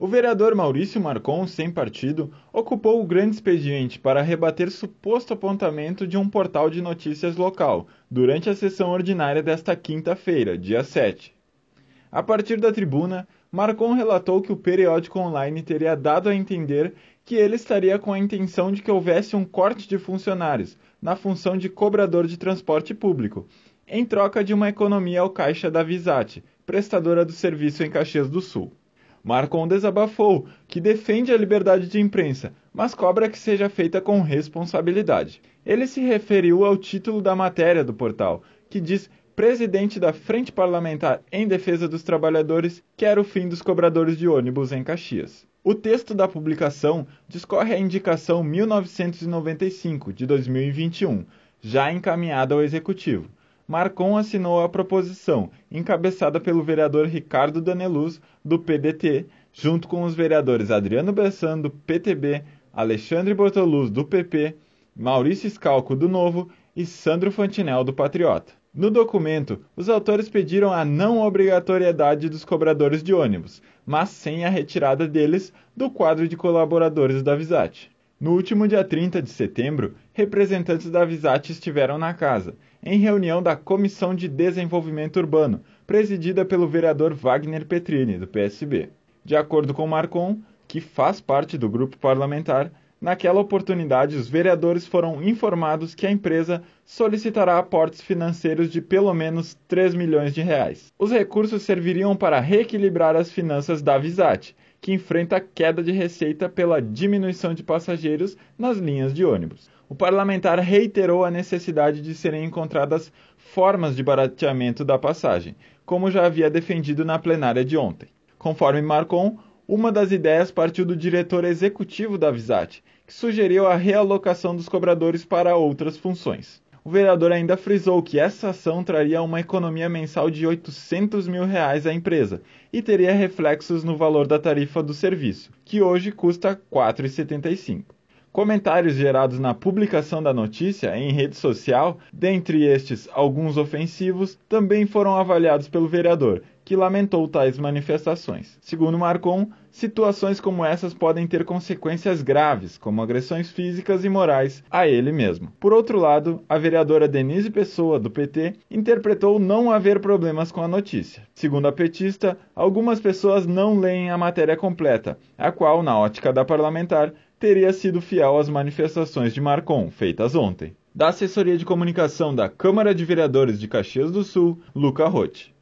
O vereador Maurício Marcon, sem partido, ocupou o grande expediente para rebater suposto apontamento de um portal de notícias local durante a sessão ordinária desta quinta-feira, dia 7. A partir da tribuna, Marcon relatou que o periódico online teria dado a entender que ele estaria com a intenção de que houvesse um corte de funcionários na função de cobrador de transporte público, em troca de uma economia ao caixa da Visat, prestadora do serviço em Caxias do Sul. Marcon desabafou que defende a liberdade de imprensa, mas cobra que seja feita com responsabilidade. Ele se referiu ao título da matéria do portal, que diz presidente da Frente Parlamentar em Defesa dos Trabalhadores quer o fim dos cobradores de ônibus em Caxias. O texto da publicação discorre a indicação 1995 de 2021, já encaminhada ao Executivo. Marcon assinou a proposição, encabeçada pelo vereador Ricardo Daneluz, do PDT, junto com os vereadores Adriano Bessan, do PTB, Alexandre Bortoluz, do PP, Maurício Scalco, do Novo e Sandro Fantinel, do Patriota. No documento, os autores pediram a não obrigatoriedade dos cobradores de ônibus, mas sem a retirada deles do quadro de colaboradores da Visat. No último dia 30 de setembro, representantes da Visat estiveram na casa, em reunião da Comissão de Desenvolvimento Urbano, presidida pelo vereador Wagner Petrini, do PSB. De acordo com Marcon, que faz parte do grupo parlamentar, naquela oportunidade os vereadores foram informados que a empresa solicitará aportes financeiros de pelo menos 3 milhões de reais. Os recursos serviriam para reequilibrar as finanças da Visat que enfrenta queda de receita pela diminuição de passageiros nas linhas de ônibus. O parlamentar reiterou a necessidade de serem encontradas formas de barateamento da passagem, como já havia defendido na plenária de ontem. Conforme Marcon, uma das ideias partiu do diretor executivo da Visat, que sugeriu a realocação dos cobradores para outras funções. O vereador ainda frisou que essa ação traria uma economia mensal de 800 mil reais à empresa e teria reflexos no valor da tarifa do serviço, que hoje custa R$ 4,75. Comentários gerados na publicação da notícia em rede social, dentre estes alguns ofensivos, também foram avaliados pelo vereador, que lamentou tais manifestações. Segundo Marcon, situações como essas podem ter consequências graves, como agressões físicas e morais a ele mesmo. Por outro lado, a vereadora Denise Pessoa, do PT, interpretou não haver problemas com a notícia. Segundo a petista, algumas pessoas não leem a matéria completa, a qual, na ótica da parlamentar, teria sido fiel às manifestações de Marcon, feitas ontem. Da assessoria de comunicação da Câmara de Vereadores de Caxias do Sul, Luca Rotti.